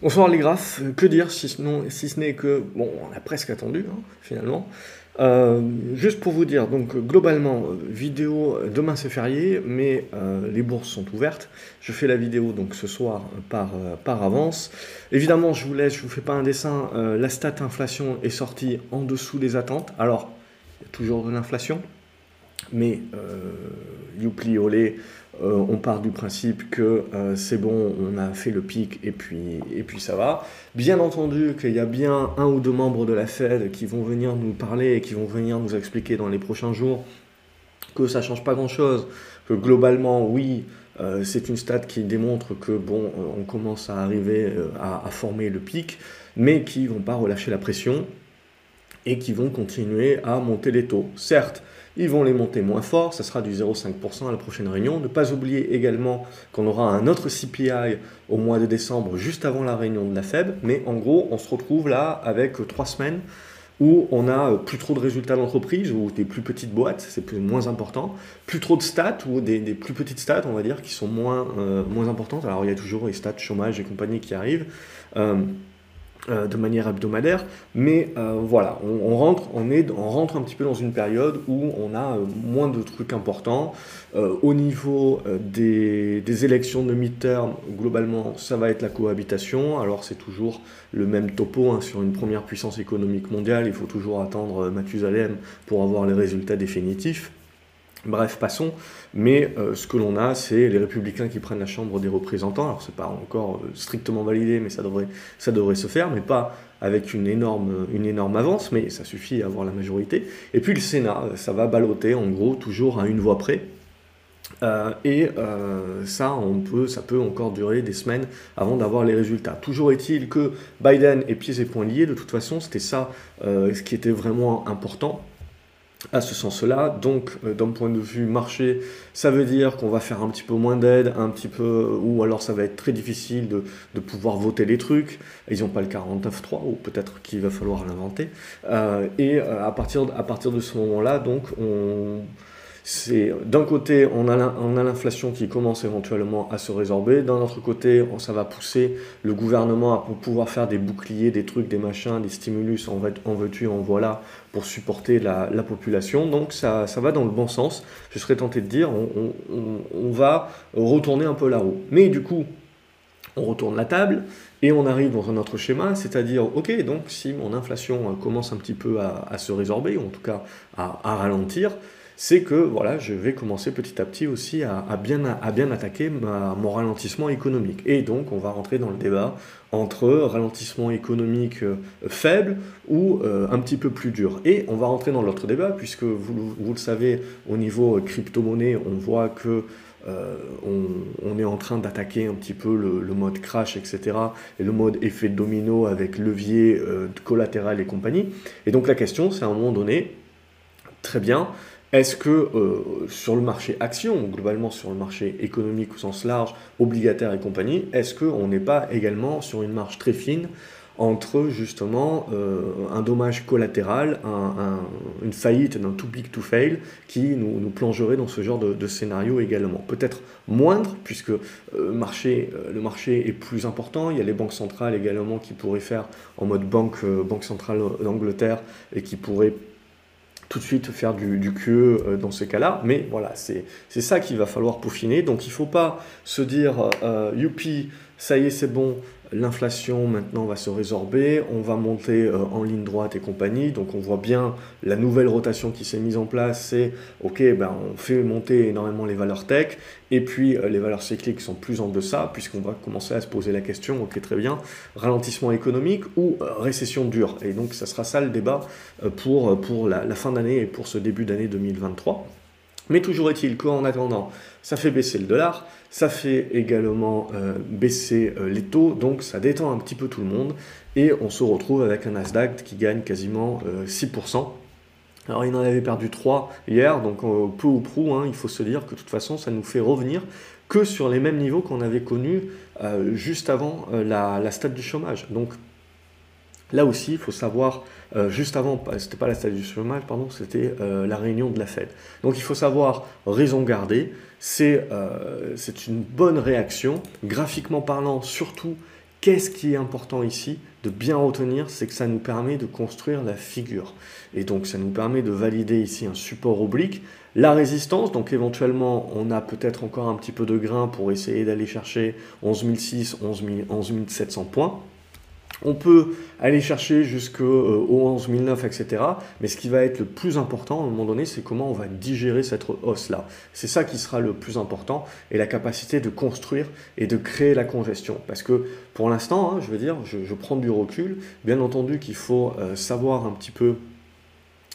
Bonsoir les graphes, que dire si, si ce n'est que, bon, on a presque attendu hein, finalement. Euh, juste pour vous dire, donc globalement, vidéo, demain c'est férié, mais euh, les bourses sont ouvertes. Je fais la vidéo donc ce soir par, euh, par avance. Évidemment, je vous laisse, je vous fais pas un dessin, la stat inflation est sortie en dessous des attentes. Alors, il y a toujours de l'inflation, mais youpli olé, euh, on part du principe que euh, c'est bon, on a fait le pic et puis, et puis ça va. Bien entendu qu'il y a bien un ou deux membres de la Fed qui vont venir nous parler et qui vont venir nous expliquer dans les prochains jours que ça change pas grand-chose, que globalement, oui, euh, c'est une stat qui démontre que bon, on commence à arriver à, à, former le pic, mais qui vont pas relâcher la pression et qui vont continuer à monter les taux. Certes, ils vont les monter moins fort, ça sera du 0,5% à la prochaine réunion. Ne pas oublier également qu'on aura un autre CPI au mois de décembre, juste avant la réunion de la Fed, mais en gros, on se retrouve là avec trois semaines où on a plus trop de résultats d'entreprise ou des plus petites boîtes, c'est moins important, plus trop de stats ou des, plus petites stats, on va dire, qui sont moins, euh, moins importantes. Alors il y a toujours les stats chômage et compagnie qui arrivent. Euh, euh, de manière hebdomadaire, mais euh, voilà, on, rentre, on, est, on rentre un petit peu dans une période où on a euh, moins de trucs importants. au niveau des, des, élections de midterm, globalement, ça va être la cohabitation. Alors c'est toujours le même topo hein, sur une première puissance économique mondiale. Il faut toujours attendre Mathusalem pour avoir les résultats définitifs. Bref, passons. Mais euh, ce que l'on a, c'est les républicains qui prennent la Chambre des représentants. Alors, c'est pas encore euh, strictement validé, mais ça devrait, se faire, mais pas avec une énorme, avance, mais ça suffit à avoir la majorité. Et puis le Sénat, ça va balloter en gros toujours à une voix près. Euh, et ça, peut, ça peut encore durer des semaines avant d'avoir les résultats. Toujours est-il que Biden est pieds et poings liés. De toute façon, c'était ça ce qui était vraiment important à ce sens-là. Donc, euh, d'un point de vue marché, ça veut dire qu'on va faire un petit peu moins d'aide, un petit peu, ou alors ça va être très difficile de, pouvoir voter les trucs. Ils n'ont pas le 49.3, ou peut-être qu'il va falloir l'inventer. Euh, et euh, à, partir, à partir de ce moment-là, donc, on d'un côté, on a l'inflation qui commence éventuellement à se résorber, d'un autre côté, ça va pousser le gouvernement à pouvoir faire des boucliers, des trucs, des machins, des stimulus, en, en veux-tu, en voilà, pour supporter la, population. Donc ça, va dans le bon sens. Je serais tenté de dire, on, va retourner un peu là-haut. Mais du coup, on retourne la table et on arrive dans un autre schéma, c'est-à-dire, ok, donc si mon inflation commence un petit peu à, se résorber, ou en tout cas à ralentir, c'est que voilà, je vais commencer petit à petit aussi à, bien, attaquer mon ralentissement économique. Et donc, on va rentrer dans le débat entre ralentissement économique euh, faible ou euh, un petit peu plus dur. Et on va rentrer dans l'autre débat, puisque vous, le savez, au niveau crypto-monnaie, on voit que euh, on, est en train d'attaquer un petit peu le, mode crash, etc. Et le mode effet domino avec levier collatéral et compagnie. Et donc la question, c'est à un moment donné, très bien, est-ce que euh, sur le marché action, globalement sur le marché économique au sens large, obligataire et compagnie, est-ce qu'on n'est pas également sur une marge très fine entre justement euh, un dommage collatéral, une faillite d'un too big to fail qui nous, plongerait dans ce genre de, scénario également? Peut-être moindre, puisque euh, le marché est plus important, il y a les banques centrales également qui pourraient faire en mode banque, banque centrale d'Angleterre et qui pourraient tout de suite faire du, du euh, dans ces cas-là. Mais voilà, c'est ça qu'il va falloir peaufiner. Donc il ne faut pas se dire, euh, youpi, ça y est, c'est bon, l'inflation maintenant va se résorber, on va monter euh, en ligne droite et compagnie, donc on voit bien la nouvelle rotation qui s'est mise en place, c'est ok, ben, on fait monter énormément les valeurs tech, et puis euh, les valeurs cycliques sont plus en deçà, puisqu'on va commencer à se poser la question, ok très bien, ralentissement économique ou euh, récession dure, et donc ça sera ça le débat pour, pour la, la fin d'année et pour ce début d'année 2023. Mais toujours est-il qu'en attendant, ça fait baisser le dollar, ça fait également euh, baisser euh, les taux, donc ça détend un petit peu tout le monde, et on se retrouve avec un Nasdaq qui gagne quasiment 6%. Euh, Alors il en avait perdu 3 hier, donc peu ou prou, hein, il faut se dire que de toute façon ça nous fait revenir que sur les mêmes niveaux qu'on avait connus juste avant la, stade du chômage. Donc Là aussi, il faut savoir, euh, juste avant, c'était pas la stade du chômage, pardon, c'était euh, la réunion de la Fed. Donc il faut savoir raison garder, c'est euh, une bonne réaction, graphiquement parlant surtout, Qu'est-ce qui est important ici de bien retenir, c'est que ça nous permet de construire la figure. Et donc ça nous permet de valider ici un support oblique. La résistance, donc éventuellement on a peut-être encore un petit peu de grain pour essayer d'aller chercher 11006, 11700 points. On peut aller chercher jusqu'au 11009, etc. Mais ce qui va être le plus important à un moment donné, c'est comment on va digérer cette hausse-là. C'est ça qui sera le plus important et la capacité de construire et de créer la congestion. Parce que pour l'instant, hein, je veux dire, je, prends du recul. Bien entendu qu'il faut euh, savoir un petit peu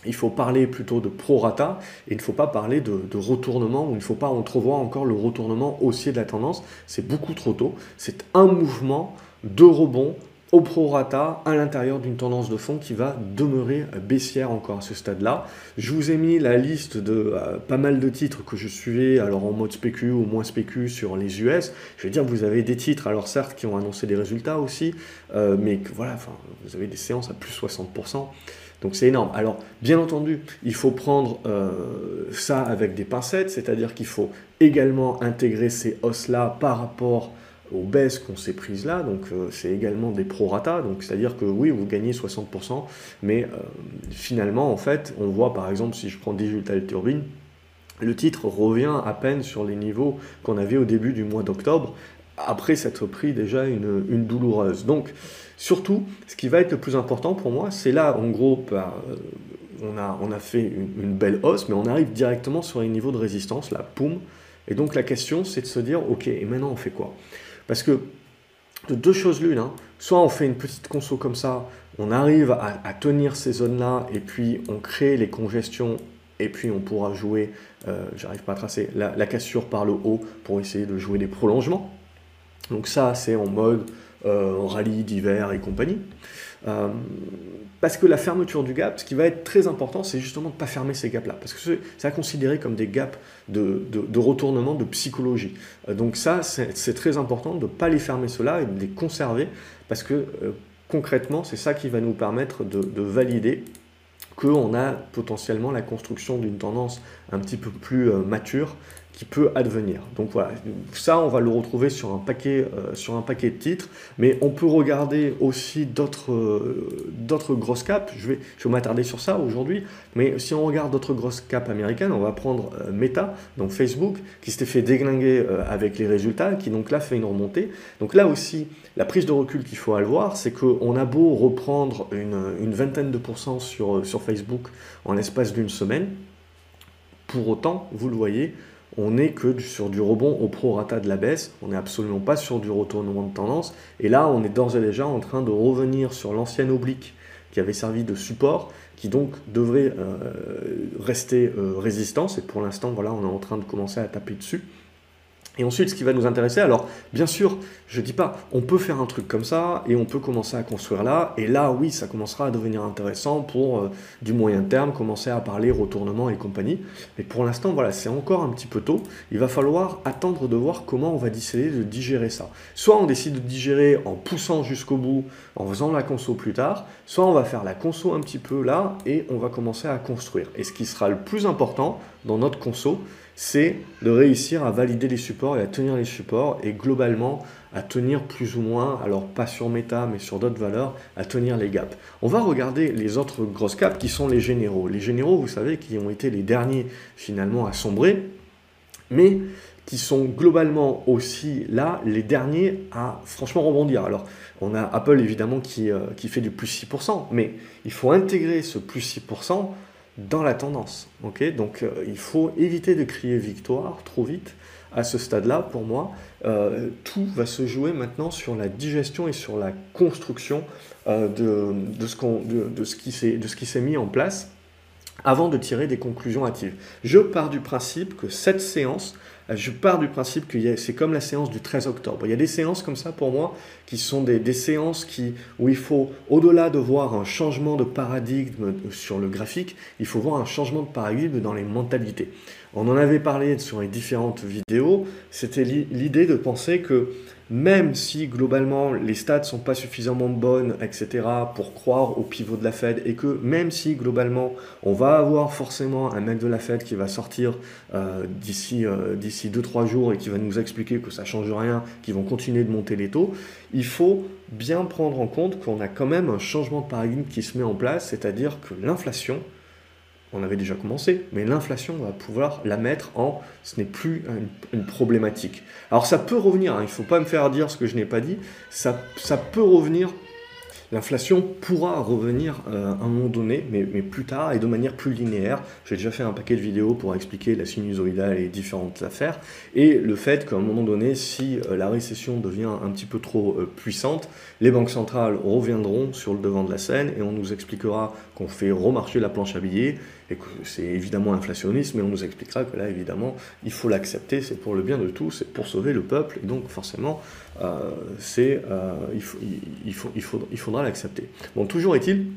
il faut parler plutôt de prorata et il ne faut pas parler de, de retournement ou il ne faut pas entrevoir encore le retournement haussier de la tendance. C'est beaucoup trop tôt. C'est un mouvement de rebond au prorata à l'intérieur d'une tendance de fond qui va demeurer baissière encore à ce stade-là. Je vous ai mis la liste de euh, pas mal de titres que je suivais, alors en mode spécu ou moins spécu sur les US. Je veux dire, vous avez des titres, alors certes, qui ont annoncé des résultats aussi, euh, mais voilà, vous avez des séances à plus 60%. Donc c'est énorme. Alors, bien entendu, il faut prendre euh, ça avec des pincettes, c'est-à-dire qu'il faut également intégrer ces hausses-là par rapport aux baisses qu'on s'est prises là, donc euh, c'est également des prorata, donc c'est-à-dire que oui, vous gagnez 60%, mais euh, finalement, en fait, on voit par exemple, si je prends Digital Turbine, le titre revient à peine sur les niveaux qu'on avait au début du mois d'octobre, après s'être pris déjà une, douloureuse. Donc, surtout, ce qui va être le plus important pour moi, c'est là, en gros, bah, euh, on, a, on a fait une, une, belle hausse, mais on arrive directement sur les niveaux de résistance, là, poum. Et donc la question, c'est de se dire, ok, et maintenant on fait quoi? Parce que de deux choses l'une, hein. soit on fait une petite conso comme ça, on arrive à, tenir ces zones-là, et puis on crée les congestions, et puis on pourra jouer, euh, j'arrive pas à tracer, la, cassure par le haut pour essayer de jouer des prolongements. Donc ça, c'est en mode euh, rallye d'hiver et compagnie. Euh, parce que la fermeture du gap, ce qui va être très important, c'est justement de ne pas fermer ces gaps-là. Parce que c'est à considérer comme des gaps de, retournement de psychologie. Euh, donc ça, c'est très important de ne pas les fermer cela et de les conserver. Parce que euh, concrètement, c'est ça qui va nous permettre de, de valider qu'on a potentiellement la construction d'une tendance un petit peu plus mature qui peut advenir. Donc voilà, ça on va le retrouver sur un paquet, euh, sur un paquet de titres, mais on peut regarder aussi d'autres euh, d'autres grosses caps, je vais, je vais m'attarder sur ça aujourd'hui, mais si on regarde d'autres grosses caps américaines, on va prendre euh, Meta, donc Facebook, qui s'était fait déglinguer avec les résultats, qui donc là fait une remontée. Donc là aussi, la prise de recul qu'il faut avoir, c'est qu'on a beau reprendre une, une vingtaine de pourcents sur, sur Facebook en l'espace d'une semaine, pour autant, vous le voyez, on n'est que sur du rebond au prorata de la baisse, on n'est absolument pas sur du retournement de tendance, et là on est d'ores et déjà en train de revenir sur l'ancienne oblique qui avait servi de support, qui donc devrait euh, rester euh, résistant, et pour l'instant voilà on est en train de commencer à taper dessus. Et ensuite, ce qui va nous intéresser, alors bien sûr, je dis pas, on peut faire un truc comme ça et on peut commencer à construire là. Et là, oui, ça commencera à devenir intéressant pour euh, du moyen terme, commencer à parler retournement et compagnie. Mais pour l'instant, voilà, c'est encore un petit peu tôt. Il va falloir attendre de voir comment on va décider de digérer ça. Soit on décide de digérer en poussant jusqu'au bout, en faisant la conso plus tard, soit on va faire la conso un petit peu là et on va commencer à construire. Et ce qui sera le plus important dans notre conso, c'est de réussir à valider les supports et à tenir les supports et globalement à tenir plus ou moins, alors pas sur méta mais sur d'autres valeurs, à tenir les gaps. On va regarder les autres grosses caps qui sont les généraux. Les généraux, vous savez, qui ont été les derniers finalement à sombrer, mais qui sont globalement aussi là les derniers à franchement rebondir. Alors on a Apple évidemment qui, euh, qui fait du plus 6%, mais il faut intégrer ce plus 6% dans la tendance. ok? Donc euh, il faut éviter de crier victoire trop vite à ce stade-là. Pour moi, euh, tout va se jouer maintenant sur la digestion et sur la construction euh, de, de, ce qui s'est mis en place avant de tirer des conclusions hâtives. Je pars du principe que cette séance je pars du principe que c'est comme la séance du 13 octobre. Il y a des séances comme ça pour moi qui sont des, séances qui, où il faut, au-delà de voir un changement de paradigme sur le graphique, il faut voir un changement de paradigme dans les mentalités. On en avait parlé sur les différentes vidéos, c'était l'idée de penser que même si globalement les stats sont pas suffisamment bonnes, etc., pour croire au pivot de la Fed, et que même si globalement on va avoir forcément un mec de la Fed qui va sortir euh, d'ici euh, d'ici 2-3 jours et qui va nous expliquer que ça change rien, qu'ils vont continuer de monter les taux, il faut bien prendre en compte qu'on a quand même un changement de paradigme qui se met en place, c'est-à-dire que l'inflation, on avait déjà commencé, mais l'inflation, on va pouvoir la mettre en ce n'est plus une, problématique. Alors ça peut revenir, hein, il ne faut pas me faire dire ce que je n'ai pas dit, ça, peut revenir L'inflation pourra revenir euh, à un moment donné, mais, plus tard et de manière plus linéaire. J'ai déjà fait un paquet de vidéos pour expliquer la sinusoïdale et différentes affaires, et le fait qu'à un moment donné, si euh, la récession devient un petit peu trop euh, puissante, les banques centrales reviendront sur le devant de la scène et on nous expliquera qu'on fait remarcher la planche à billets et que c'est évidemment inflationniste, mais on nous expliquera que là, évidemment, il faut l'accepter, c'est pour le bien de tous, c'est pour sauver le peuple, et donc forcément, euh, c'est, euh, il, il faudra l'accepter. Bon, toujours est-il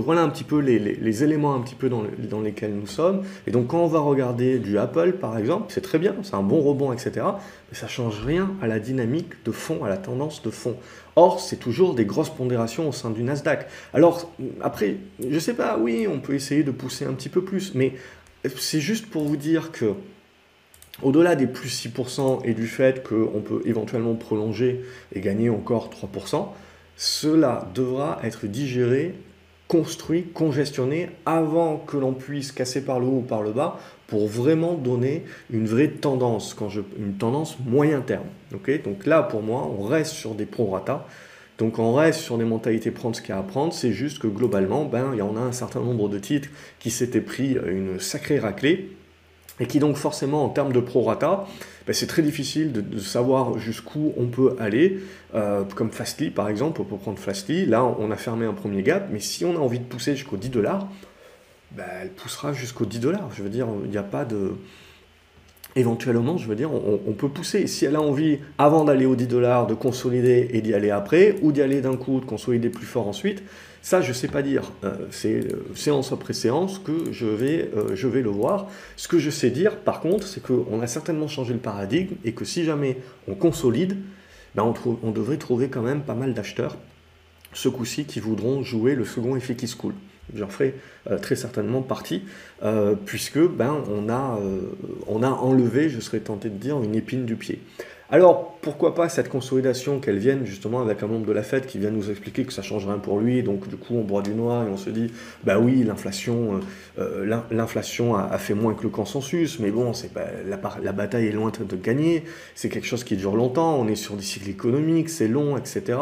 voilà un petit peu les, les, éléments un petit peu dans, dans, lesquels nous sommes. Et donc quand on va regarder du Apple par exemple, c'est très bien, c'est un bon rebond, etc. Mais ça change rien à la dynamique de fond, à la tendance de fond. Or, c'est toujours des grosses pondérations au sein du Nasdaq. Alors, après, je sais pas, oui, on peut essayer de pousser un petit peu plus, mais c'est juste pour vous dire que au-delà des plus 6% et du fait qu'on peut éventuellement prolonger et gagner encore 3%, cela devra être digéré construit, congestionné avant que l'on puisse casser par le haut ou par le bas pour vraiment donner une vraie tendance, quand je, une tendance moyen terme. Donc là, pour moi, on reste sur des prorata. Donc on reste sur des mentalités prendre ce qu'il y a à prendre. C'est juste que globalement, ben, il y en a un certain nombre de titres qui s'étaient pris une sacrée raclée et qui donc forcément en termes de prorata, ben c'est très difficile de, savoir jusqu'où on peut aller, euh, comme Fastly par exemple, peut prendre Fastly, là on a fermé un premier gap, mais si on a envie de pousser jusqu'au 10 dollars, ben, elle poussera jusqu'au 10 dollars, je veux dire, il n'y a pas de... Éventuellement, je veux dire, on, peut pousser. Si elle a envie, avant d'aller aux 10 dollars, de consolider et d'y aller après, ou d'y aller d'un coup, de consolider plus fort ensuite, ça, je ne sais pas dire. Euh, c'est euh, séance après séance que je vais, euh, je vais le voir. Ce que je sais dire, par contre, c'est qu'on a certainement changé le paradigme et que si jamais on consolide, ben on, on devrait trouver quand même pas mal d'acheteurs, ce coup-ci, qui voudront jouer le second effet qui se coule. J'en ferai très certainement partie, puisque ben, on, a, on a enlevé, je serais tenté de dire, une épine du pied. Alors, pourquoi pas cette consolidation qu'elle vienne justement avec un membre de la Fed qui vient nous expliquer que ça change rien pour lui, donc du coup on boit du noir et on se dit, bah oui, l'inflation, euh, euh, l'inflation a, fait moins que le consensus, mais bon, c'est la, bataille est loin de gagner, c'est quelque chose qui dure longtemps, on est sur des cycles économiques, c'est long, etc.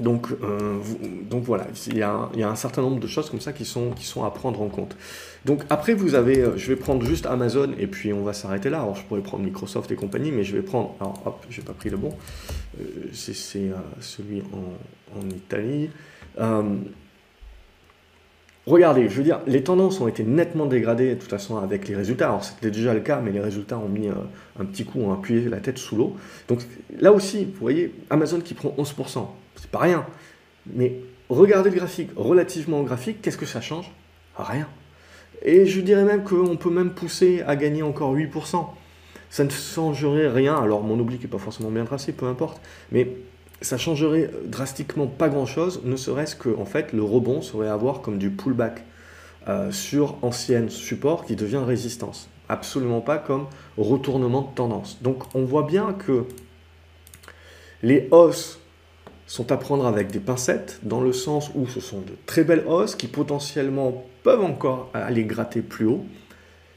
Donc, euh, donc voilà, il y, a, un certain nombre de choses comme ça qui sont, à prendre en compte. Donc après, vous avez, euh, je vais prendre juste Amazon et puis on va s'arrêter là. Alors je pourrais prendre Microsoft et compagnie, mais je vais prendre, alors hop, j'ai pas pris le bon, euh, c'est celui en Italie. Regardez, je veux dire, les tendances ont été nettement dégradées de toute façon avec les résultats. Alors c'était déjà le cas, mais les résultats ont mis un, petit coup, ont appuyé la tête sous l'eau. Donc là aussi, vous voyez, Amazon qui prend 11%, c'est pas rien. Mais regardez le graphique, relativement au graphique, qu'est-ce que ça change? Rien. Et je dirais même qu'on peut même pousser à gagner encore 8%. Ça ne changerait rien, alors mon oubli qui n'est pas forcément bien tracé, peu importe, mais ça changerait drastiquement pas grand-chose, ne serait-ce que en fait, le rebond serait à comme du pullback euh, sur ancienne support qui devient résistance. Absolument pas comme retournement de tendance. Donc on voit bien que les hausses sont à prendre avec des pincettes, dans le sens où ce sont de très belles hausses qui potentiellement peuvent encore aller gratter plus haut,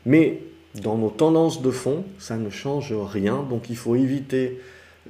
mais dans nos tendances de fond, ça ne change rien, donc il faut éviter,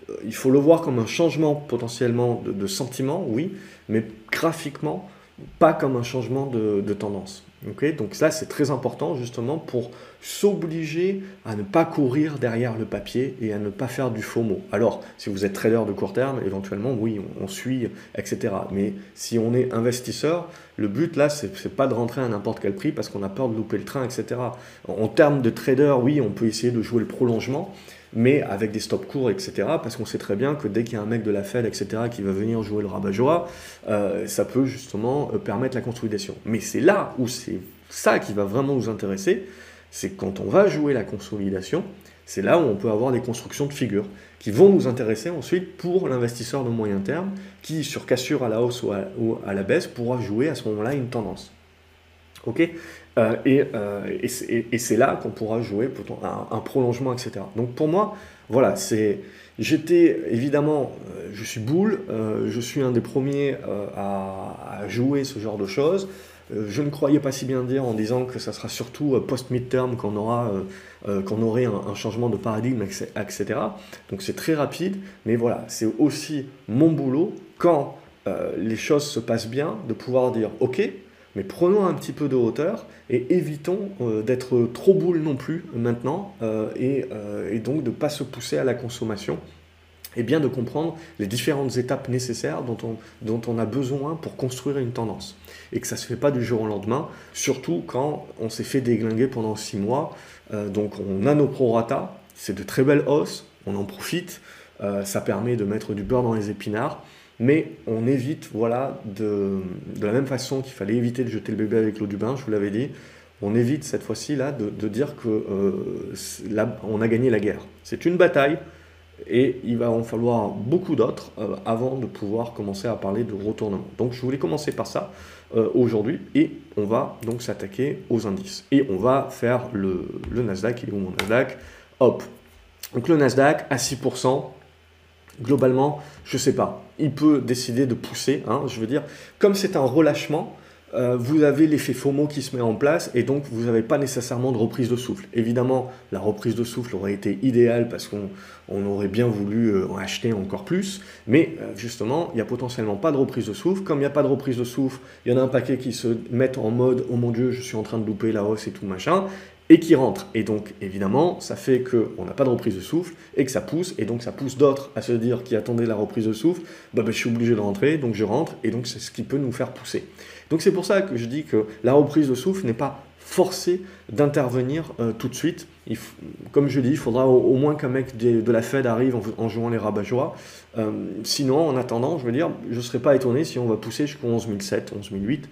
euh, il faut le voir comme un changement potentiellement de, sentiment, oui, mais graphiquement, pas comme un changement de tendance donc ça, c'est très important justement pour s'obliger à ne pas courir derrière le papier et à ne pas faire du faux mot. Alors, si vous êtes trader de court terme, éventuellement, oui, on, suit, etc. Mais si on est investisseur, le but là, c'est pas de rentrer à n'importe quel prix parce qu'on a peur de louper le train, etc. En, termes de trader, oui, on peut essayer de jouer le prolongement, mais avec des stops courts, etc. Parce qu'on sait très bien que dès qu'il y a un mec de la Fed, etc., qui va venir jouer le rabat-joie, euh, ça peut justement euh, permettre la consolidation. Mais c'est là où c'est ça qui va vraiment nous intéresser, c'est quand on va jouer la consolidation, C'est là où on peut avoir des constructions de figures qui vont nous intéresser ensuite pour l'investisseur de moyen terme qui, sur cassure à la hausse ou à, la baisse, pourra jouer à ce moment-là une tendance. Ok? Euh, euh, Et, c'est là qu'on pourra jouer un, un, prolongement, etc. Donc pour moi, voilà, c'est. J'étais évidemment, euh, je suis boule, je suis un des premiers à, jouer ce genre de choses. Je ne croyais pas si bien dire en disant que ça sera surtout post-midterm qu'on aura, qu'on aurait un, changement de paradigme, etc. Donc c'est très rapide, mais voilà, c'est aussi mon boulot quand les choses se passent bien de pouvoir dire ok, mais prenons un petit peu de hauteur et évitons d'être trop boule non plus maintenant et, et, donc de ne pas se pousser à la consommation et bien de comprendre les différentes étapes nécessaires dont on, a besoin pour construire une tendance. Et que ça ne se fait pas du jour au lendemain, surtout quand on s'est fait déglinguer pendant six mois. Euh, donc on a nos prorata, c'est de très belles hausses, on en profite, euh, ça permet de mettre du beurre dans les épinards, mais on évite, voilà, de, de la même façon qu'il fallait éviter de jeter le bébé avec l'eau du bain, je vous l'avais dit, on évite cette fois-ci là de, de dire que euh, on a gagné la guerre. C'est une bataille, et il va en falloir beaucoup d'autres euh, avant de pouvoir commencer à parler de retournement. Donc je voulais commencer par ça euh, aujourd'hui et on va donc s'attaquer aux indices. Et on va faire le, Nasdaq, il est où mon Nasdaq Hop. Donc le Nasdaq à 6%, globalement, je ne sais pas. Il peut décider de pousser, hein, je veux dire, comme c'est un relâchement, euh, vous avez l'effet FOMO qui se met en place et donc vous n'avez pas nécessairement de reprise de souffle. Évidemment, la reprise de souffle aurait été idéale parce qu'on aurait bien voulu euh, en acheter encore plus, mais euh, justement, il n'y a potentiellement pas de reprise de souffle. Comme il n'y a pas de reprise de souffle, il y en a un paquet qui se mettent en mode oh mon dieu, je suis en train de louper la hausse et tout machin et qui rentre. Et donc, évidemment, ça fait qu'on n'a pas de reprise de souffle et que ça pousse, et donc ça pousse d'autres à se dire qui attendaient la reprise de souffle, bah, bah, je suis obligé de rentrer, donc je rentre, et donc c'est ce qui peut nous faire pousser. Donc c'est pour ça que je dis que la reprise de souffle n'est pas forcée d'intervenir euh, tout de suite. comme je dis, il faudra au, moins qu'un mec de, la Fed arrive en, jouant les rabat euh, sinon, en attendant, je veux dire, je ne serais pas étonné si on va pousser jusqu'au 11007, 11008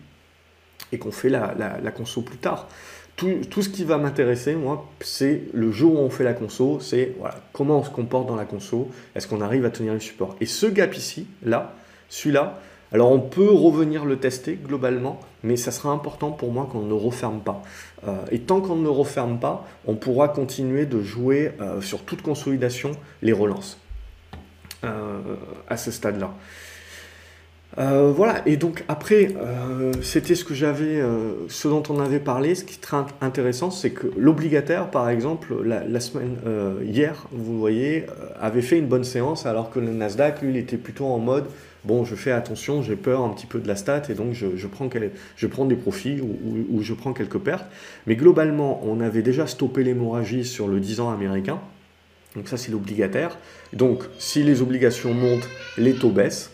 et qu'on fait la conso plus tard tout, ce qui va m'intéresser, moi, c'est le jour où on fait la conso, c'est comment on se comporte dans la conso, est-ce qu'on arrive à tenir le support. Et ce gap ici, là, celui-là, alors on peut revenir le tester globalement, mais ça sera important pour moi qu'on ne referme pas. Euh, et tant qu'on ne referme pas, on pourra continuer de jouer euh, sur toute consolidation les relances euh, à ce stade-là. Euh, voilà, et donc après, euh, c'était ce que j'avais, euh, ce dont on avait parlé. Ce qui est très intéressant, c'est que l'obligataire, par exemple, la, semaine hier, vous voyez, avait fait une bonne séance, alors que le Nasdaq, lui, il était plutôt en mode bon, je fais attention, j'ai peur un petit peu de la stat, et donc je, prends, je prends, des profits ou, ou, je prends quelques pertes. Mais globalement, on avait déjà stoppé l'hémorragie sur le 10 ans américain. Donc ça, c'est l'obligataire. Donc, si les obligations montent, les taux baissent.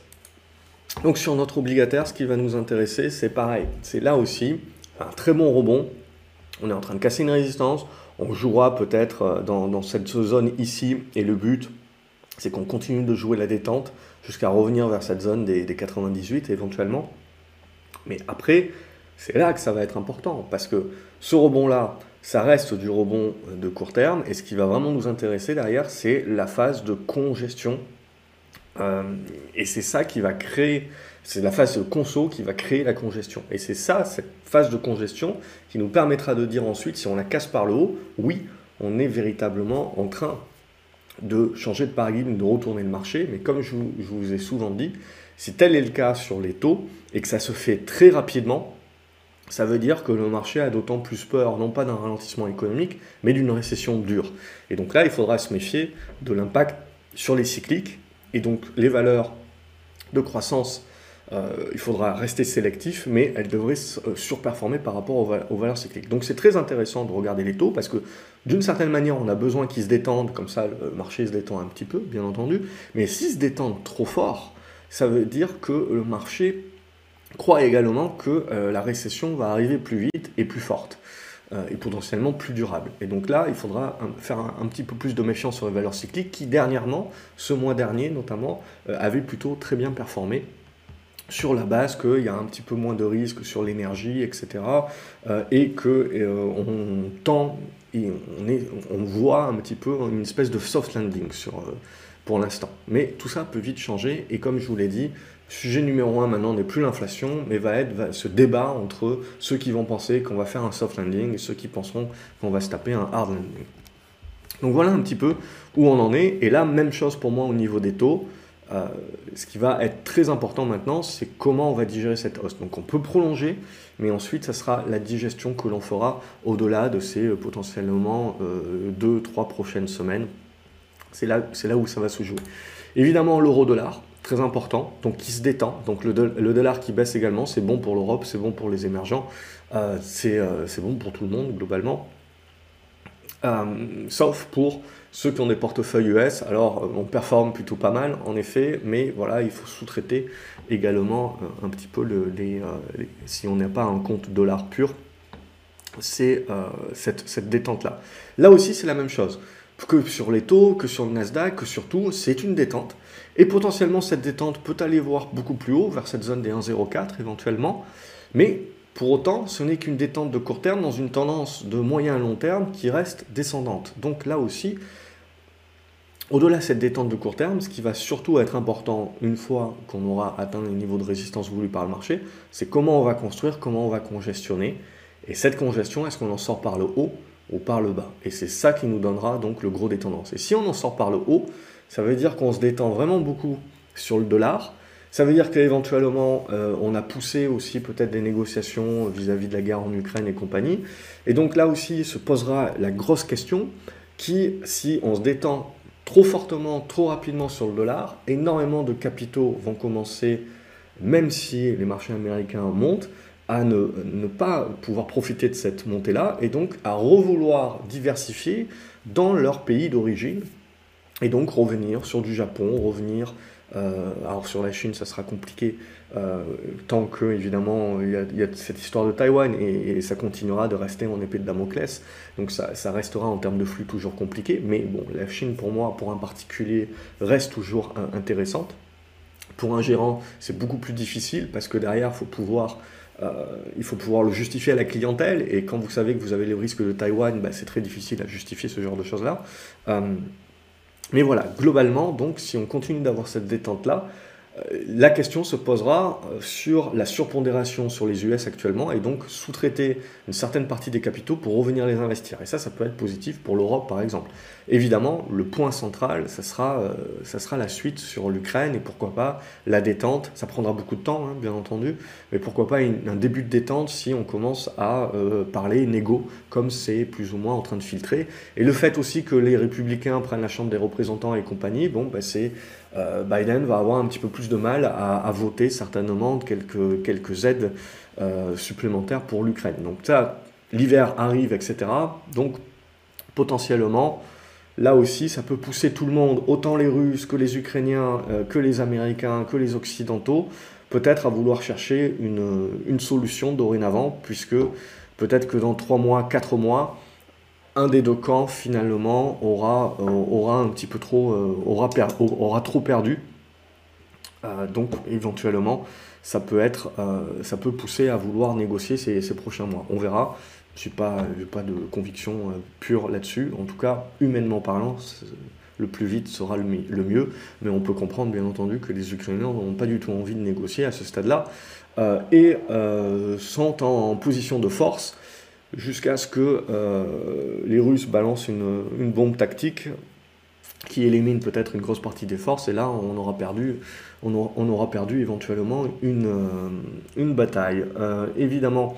Donc sur notre obligataire, ce qui va nous intéresser, c'est pareil. C'est là aussi un très bon rebond. On est en train de casser une résistance. On jouera peut-être euh, dans, cette zone ici. Et le but, c'est qu'on continue de jouer la détente jusqu'à revenir vers cette zone des, 98 éventuellement. Mais après, c'est là que ça va être important. Parce que ce rebond-là, ça reste du rebond de court terme. Et ce qui va vraiment nous intéresser derrière, c'est la phase de congestion euh, et c'est ça qui va créer, c'est la phase de conso qui va créer la congestion. Et c'est ça, cette phase de congestion, qui nous permettra de dire ensuite, si on la casse par le haut, oui, on est véritablement en train de changer de paradigme, de retourner le marché. Mais comme je vous, ai souvent dit, si tel est le cas sur les taux et que ça se fait très rapidement, ça veut dire que le marché a d'autant plus peur, non pas d'un ralentissement économique, mais d'une récession dure. Et donc là, il faudra se méfier de l'impact sur les cycliques et donc les valeurs de croissance, euh, il faudra rester sélectif, mais elles devraient euh, surperformer par rapport aux, valeurs cycliques. Donc c'est très intéressant de regarder les taux parce que d'une certaine manière, on a besoin qu'ils se détendent, comme ça le marché se détend un petit peu, bien entendu. Mais s'ils se détendent trop fort, ça veut dire que le marché croit également que euh, la récession va arriver plus vite et plus forte. Euh, et potentiellement plus durable. Et donc là, il faudra faire un, petit peu plus de méfiance sur les valeurs cycliques qui, dernièrement, ce mois dernier notamment, euh, avaient plutôt très bien performé. sur la base qu'il y a un petit peu moins de risques sur l'énergie, etc. et que on tend, et on, on voit un petit peu une espèce de soft landing sur, pour l'instant. Mais tout ça peut vite changer, et comme je vous l'ai dit, sujet numéro un maintenant n'est plus l'inflation, mais va être ce débat entre ceux qui vont penser qu'on va faire un soft landing et ceux qui penseront qu'on va se taper un hard landing. Donc voilà un petit peu où on en est, et là, même chose pour moi au niveau des taux. Euh, ce qui va être très important maintenant, c'est comment on va digérer cette hausse. Donc on peut prolonger, mais ensuite, ça sera la digestion que l'on fera au-delà de ces euh, potentiellement 2-3 euh, prochaines semaines. C'est là, là où ça va se jouer. Évidemment, l'euro-dollar, très important, donc qui se détend. Donc le, dollar qui baisse également, c'est bon pour l'Europe, c'est bon pour les émergents, c'est bon pour tout le monde globalement. sauf pour ceux qui ont des portefeuilles US, alors euh, on performe plutôt pas mal en effet, mais voilà, il faut sous-traiter également euh, un petit peu euh, si on n'a pas un compte dollar pur, c'est cette, détente-là. Là aussi, c'est la même chose. Que sur les taux, que sur le Nasdaq, que sur tout, c'est une détente. Et potentiellement, cette détente peut aller voir beaucoup plus haut, vers cette zone des 1,04 éventuellement. Mais pour autant, ce n'est qu'une détente de court terme dans une tendance de moyen à long terme qui reste descendante. Donc là aussi, au-delà de cette détente de court terme, ce qui va surtout être important une fois qu'on aura atteint les niveaux de résistance voulus par le marché, c'est comment on va construire, comment on va congestionner. Et cette congestion, est-ce qu'on en sort par le haut? Ou par le bas Et c'est ça qui nous donnera donc le gros des. Et si on en sort par le haut, ça veut dire qu'on se détend vraiment beaucoup sur le dollar. Ça veut dire qu'éventuellement, euh, on a poussé aussi peut-être des négociations vis-à-vis -vis de la guerre en Ukraine et compagnie. Et donc là aussi se posera la grosse question qui, si on se détend trop fortement, trop rapidement sur le dollar, énormément de capitaux vont commencer, même si les marchés américains montent, à ne, pas pouvoir profiter de cette montée-là et donc à revouloir diversifier dans leur pays d'origine et donc revenir sur du Japon, revenir euh, alors sur la Chine, ça sera compliqué euh, tant que évidemment il y, a, cette histoire de Taïwan et, ça continuera de rester en épée de Damoclès. Donc ça, ça, restera en termes de flux toujours compliqué. Mais bon, la Chine pour moi, pour un particulier, reste toujours intéressante. Pour un gérant, c'est beaucoup plus difficile parce que derrière, faut pouvoir il faut pouvoir le justifier à la clientèle, et quand vous savez que vous avez les risques de Taïwan, bah, c'est très difficile à justifier ce genre de choses-là. Mais voilà, globalement, donc, si on continue d'avoir cette détente-là, euh, la question se posera euh, sur la surpondération sur les US actuellement et donc sous-traiter une certaine partie des capitaux pour revenir les investir. Et ça, ça peut être positif pour l'Europe par exemple. Évidemment, le point central, ça sera, euh, ça sera la suite sur l'Ukraine et pourquoi pas la détente. Ça prendra beaucoup de temps, hein, bien entendu, mais pourquoi pas un début de détente si on commence à parler négo comme c'est plus ou moins en train de filtrer. Et le fait aussi que les républicains prennent la Chambre des représentants et compagnie, bon, bah, c'est euh, Biden va avoir un petit peu plus de mal à, voter certainement quelques, quelques aides euh, supplémentaires pour l'Ukraine. Donc ça, l'hiver arrive, etc. Donc potentiellement, là aussi, ça peut pousser tout le monde, autant les Russes que les Ukrainiens, euh, que les Américains, que les Occidentaux, peut-être à vouloir chercher une, une solution dorénavant, puisque peut-être que dans 3 mois, 4 mois, un des deux camps finalement aura, euh, un petit peu trop, euh, perdu. Euh, donc éventuellement, ça peut, être, ça peut pousser à vouloir négocier ces prochains mois. On verra. Je n'ai pas, pas de conviction pure là-dessus. En tout cas, humainement parlant, le plus vite sera le, mieux. Mais on peut comprendre, bien entendu, que les Ukrainiens n'ont pas du tout envie de négocier à ce stade-là et sont en position de force jusqu'à ce que euh, les Russes balancent une, bombe tactique qui élimine peut-être une grosse partie des forces, et là on aura perdu, on aura, perdu éventuellement une, euh, une bataille. Euh, évidemment,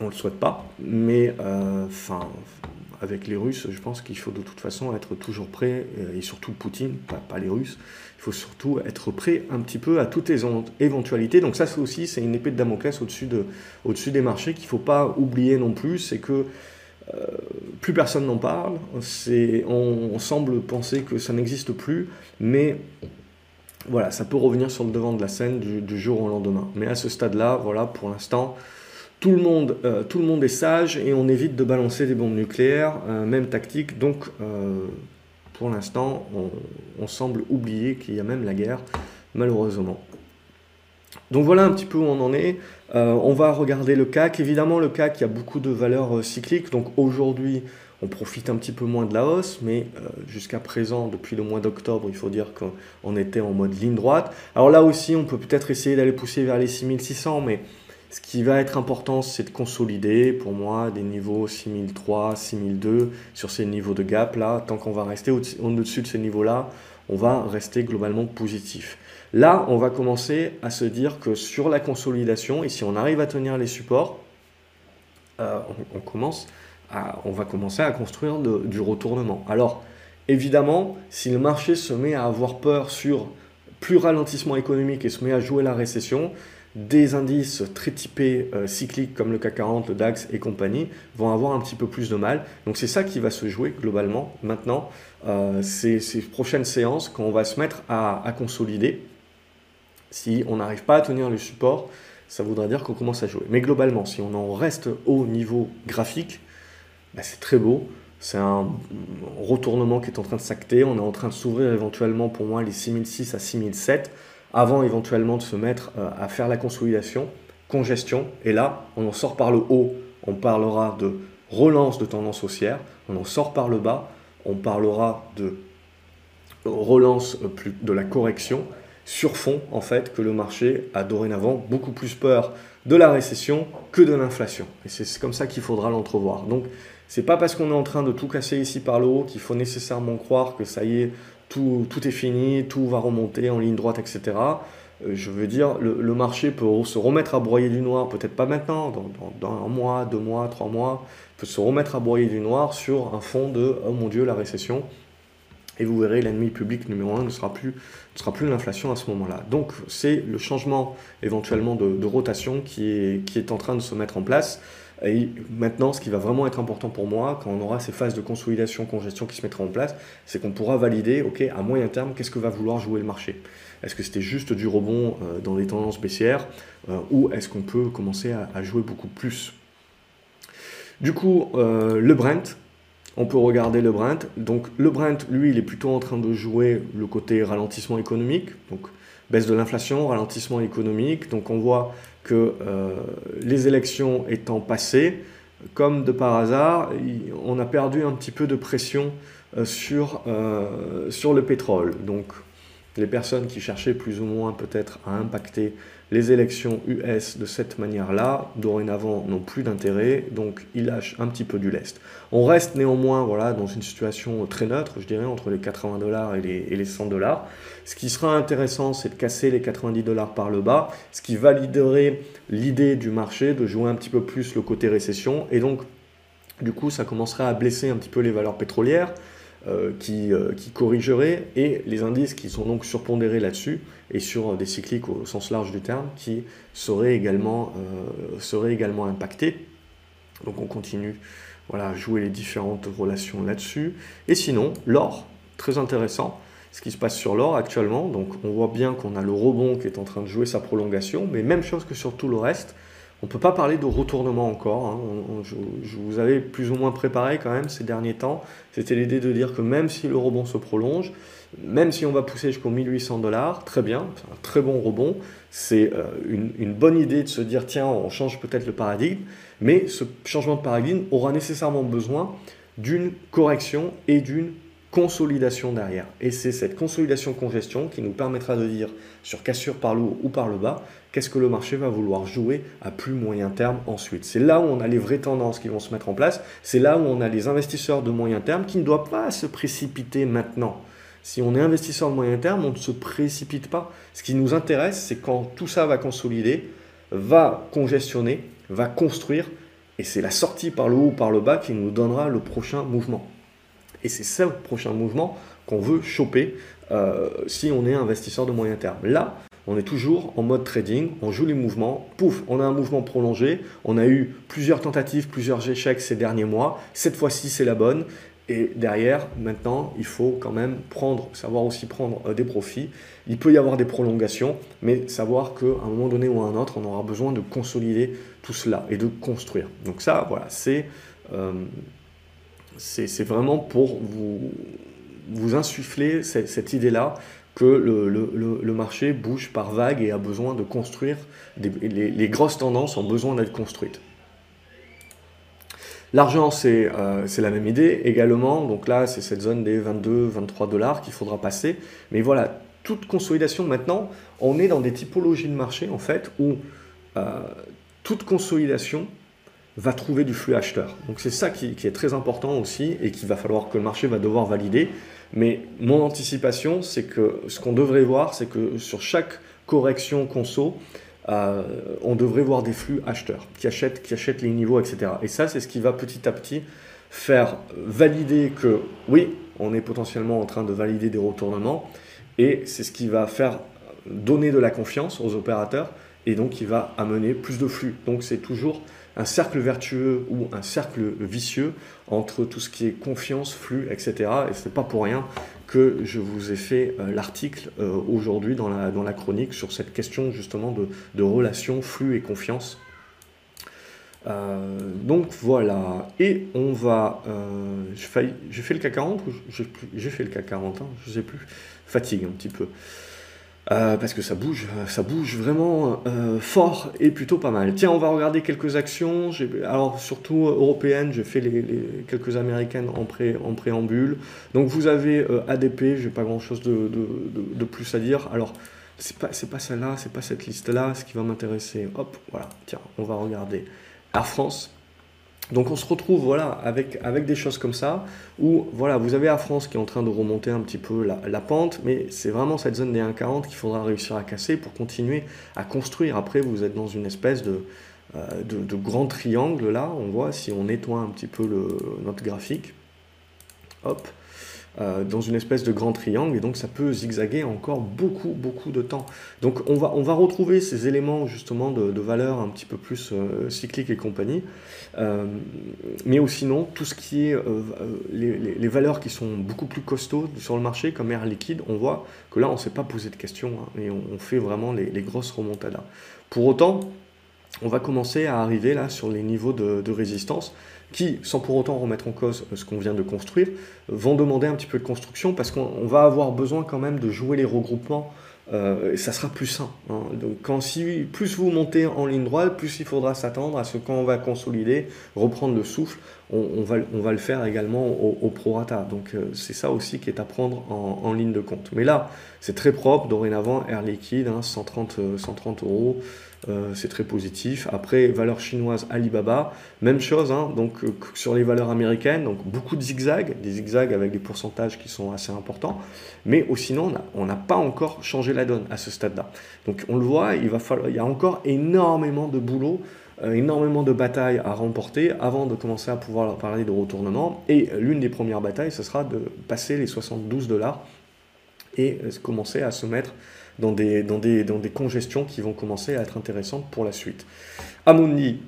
on ne le souhaite pas, mais enfin avec les Russes, je pense qu'il faut de toute façon être toujours prêt, et surtout Poutine, pas, les Russes, il faut surtout être prêt un petit peu à toutes les éventualités. Donc ça aussi, c'est une épée de Damoclès au-dessus de, au des marchés qu'il ne faut pas oublier non plus, c'est que euh, plus personne n'en parle, on, on semble penser que ça n'existe plus, mais voilà, ça peut revenir sur le devant de la scène du, jour au lendemain. Mais à ce stade-là, voilà, pour l'instant, tout le, monde, euh, tout le monde est sage et on évite de balancer des bombes nucléaires, euh, même tactique. Donc, euh, pour l'instant, on, semble oublier qu'il y a même la guerre, malheureusement. Donc voilà un petit peu où on en est. On va regarder le CAC. Évidemment, le CAC, a beaucoup de valeurs cycliques. Donc aujourd'hui, on profite un petit peu moins de la hausse, mais jusqu'à présent, depuis le mois d'octobre, il faut dire qu'on était en mode ligne droite. Alors là aussi, on peut peut-être essayer d'aller pousser vers les 6600, mais ce qui va être important, c'est de consolider, pour moi, des niveaux 6003, 6002 sur ces niveaux de gap là. Tant qu'on va rester au-dessus de ces niveaux-là, on va rester globalement positif. Là, on va commencer à se dire que sur la consolidation, et si on arrive à tenir les supports, euh, on, commence on va commencer à construire du retournement. Alors, évidemment, si le marché se met à avoir peur sur plus ralentissement économique et se met à jouer la récession, des indices très typés euh, cycliques comme le CAC 40, le DAX et compagnie vont avoir un petit peu plus de mal. Donc c'est ça qui va se jouer globalement maintenant, euh, ces, prochaines séances quand on va se mettre à, consolider. Si on n'arrive pas à tenir le support, ça voudra dire qu'on commence à jouer. Mais globalement, si on en reste au niveau graphique, bah, c'est très beau. C'est un retournement qui est en train de s'acter. On est en train de s'ouvrir éventuellement pour moi les 6006 à 6007 avant éventuellement de se mettre euh, à faire la consolidation, congestion. Et là, on en sort par le haut. On parlera de relance de tendance haussière. On en sort par le bas. On parlera de relance euh, de la correction sur fond en fait que le marché a dorénavant beaucoup plus peur de la récession que de l'inflation. Et c'est comme ça qu'il faudra l'entrevoir. Donc c'est pas parce qu'on est en train de tout casser ici par le haut qu'il faut nécessairement croire que ça y est, tout, tout est fini, tout va remonter en ligne droite, etc. Euh, je veux dire, le, marché peut se remettre à broyer du noir, peut-être pas maintenant, dans, un mois, deux mois, trois mois, peut se remettre à broyer du noir sur un fond de oh mon Dieu, la récession. Et vous verrez, l'ennemi public numéro un ne sera plus, ne sera plus l'inflation à ce moment-là. Donc, c'est le changement éventuellement de, de, rotation qui est, qui est en train de se mettre en place. Et maintenant, ce qui va vraiment être important pour moi, quand on aura ces phases de consolidation, congestion qui se mettront en place, c'est qu'on pourra valider, ok, à moyen terme, qu'est-ce que va vouloir jouer le marché? Est-ce que c'était juste du rebond euh, dans les tendances baissières euh, ou est-ce qu'on peut commencer à, jouer beaucoup plus? Du coup, euh, le Brent, on peut regarder le Brent. Donc le Brent, lui, il est plutôt en train de jouer le côté ralentissement économique, donc baisse de l'inflation, ralentissement économique. Donc on voit que euh, les élections étant passées, comme de par hasard, on a perdu un petit peu de pression euh, sur, euh, sur le pétrole. Donc les personnes qui cherchaient plus ou moins peut-être à impacter les élections US de cette manière-là, dorénavant, n'ont plus d'intérêt, donc ils lâchent un petit peu du lest. On reste néanmoins voilà, dans une situation très neutre, je dirais, entre les 80 dollars et les, et les 100 dollars. Ce qui sera intéressant, c'est de casser les 90 dollars par le bas, ce qui validerait l'idée du marché de jouer un petit peu plus le côté récession, et donc, du coup, ça commencerait à blesser un petit peu les valeurs pétrolières. Euh, qui, euh, qui corrigerait et les indices qui sont donc surpondérés là-dessus et sur des cycliques au sens large du terme qui seraient également, euh, seraient également impactés. Donc on continue voilà, jouer les différentes relations là-dessus. Et sinon, l'or, très intéressant ce qui se passe sur l'or actuellement. Donc on voit bien qu'on a le rebond qui est en train de jouer sa prolongation, mais même chose que sur tout le reste. On ne peut pas parler de retournement encore. Hein. je, vous avais plus ou moins préparé quand même ces derniers temps. C'était l'idée de dire que même si le rebond se prolonge, même si on va pousser jusqu'aux 1800 dollars, très bien, c'est un très bon rebond. C'est euh, une, une, bonne idée de se dire tiens, on change peut-être le paradigme, mais ce changement de paradigme aura nécessairement besoin d'une correction et d'une consolidation derrière. Et c'est cette consolidation-congestion qui nous permettra de dire sur cassure par le haut ou par le bas, qu'est-ce que le marché va vouloir jouer à plus moyen terme ensuite. C'est là où on a les vraies tendances qui vont se mettre en place, c'est là où on a les investisseurs de moyen terme qui ne doivent pas se précipiter maintenant. Si on est investisseur de moyen terme, on ne se précipite pas. Ce qui nous intéresse, c'est quand tout ça va consolider, va congestionner, va construire, et c'est la sortie par le haut ou par le bas qui nous donnera le prochain mouvement. Et c'est ce prochain mouvement qu'on veut choper euh, si on est investisseur de moyen terme. Là, on est toujours en mode trading, on joue les mouvements, pouf, on a un mouvement prolongé, on a eu plusieurs tentatives, plusieurs échecs ces derniers mois, cette fois-ci c'est la bonne, et derrière, maintenant, il faut quand même prendre, savoir aussi prendre euh, des profits. Il peut y avoir des prolongations, mais savoir qu'à un moment donné ou à un autre, on aura besoin de consolider tout cela et de construire. Donc ça, voilà, c'est euh, c'est vraiment pour vous, insuffler cette, idée-là que le, marché bouge par vague et a besoin de construire, les, grosses tendances ont besoin d'être construites. L'argent, euh, c'est la même idée également. Donc là, c'est cette zone des 22, 23 dollars qu'il faudra passer. Mais voilà, toute consolidation maintenant, on est dans des typologies de marché en fait où euh, toute consolidation va trouver du flux acheteur. Donc c'est ça qui, est très important aussi et qu'il va falloir que le marché va devoir valider. Mais mon anticipation, c'est que ce qu'on devrait voir, c'est que sur chaque correction conso, euh, on devrait voir des flux acheteurs qui achètent, qui achètent les niveaux, etc. Et ça, c'est ce qui va petit à petit faire valider que oui, on est potentiellement en train de valider des retournements et c'est ce qui va faire donner de la confiance aux opérateurs et donc qui va amener plus de flux. Donc c'est toujours un cercle vertueux ou un cercle vicieux entre tout ce qui est confiance, flux, etc. Et ce n'est pas pour rien que je vous ai fait euh, l'article euh, aujourd'hui dans la, dans la chronique sur cette question justement de, de relation, flux et confiance. Euh, donc voilà, et on va. j'ai fait le CAC 40 ou j'ai fait le CAC 40, hein, je ne sais plus. Fatigue un petit peu. Euh, parce que ça bouge, ça bouge vraiment euh, fort et plutôt pas mal. Tiens, on va regarder quelques actions. Alors surtout européennes, j'ai fait les, quelques américaines en, pré, en préambule. Donc vous avez euh, ADP, j'ai pas grand chose de, de, plus à dire. Alors c'est pas, pas celle-là, c'est pas cette liste-là, ce qui va m'intéresser. Hop, voilà, tiens, on va regarder Air France. Donc on se retrouve voilà, avec, avec des choses comme ça, où voilà, vous avez Air France qui est en train de remonter un petit peu la, pente, mais c'est vraiment cette zone des 1,40 qu'il faudra réussir à casser pour continuer à construire. Après, vous êtes dans une espèce de, euh, de, grand triangle là, on voit si on nettoie un petit peu le, notre graphique. Hop, euh, dans une espèce de grand triangle et donc ça peut zigzaguer encore beaucoup beaucoup de temps. Donc on va, on va retrouver ces éléments justement de, de valeur un petit peu plus euh, cyclique et compagnie, euh, mais aussi sinon tout ce qui est les, les, valeurs qui sont beaucoup plus costauds sur le marché comme Air Liquide, on voit que là on ne s'est pas posé de questions hein, et on, fait vraiment les, les grosses remontadas. Pour autant, on va commencer à arriver là sur les niveaux de, résistance qui, sans pour autant remettre en cause ce qu'on vient de construire, vont demander un petit peu de construction parce qu'on va avoir besoin quand même de jouer les regroupements euh, et ça sera plus sain. Hein. Donc quand si plus vous montez en ligne droite, plus il faudra s'attendre à ce qu'on on va consolider, reprendre le souffle, on, va, on va le faire également au, prorata. Donc euh, c'est ça aussi qui est à prendre en, ligne de compte. Mais là, c'est très propre, dorénavant, Air Liquide, 130, hein, 130 euh, euros. Euh, c'est très positif. Après, valeur chinoise Alibaba, même chose, hein, donc sur les valeurs américaines, donc beaucoup de zigzags, des zigzags avec des pourcentages qui sont assez importants, mais sinon, on n'a pas encore changé la donne à ce stade-là. Donc on le voit, il, va falloir, il y a encore énormément de boulot, énormément de batailles à remporter avant de commencer à pouvoir parler de retournement. Et l'une des premières batailles, ce sera de passer les 72 dollars et commencer à se mettre dans des, dans, des, dans des congestions qui vont commencer à être intéressantes pour la suite. Amundi,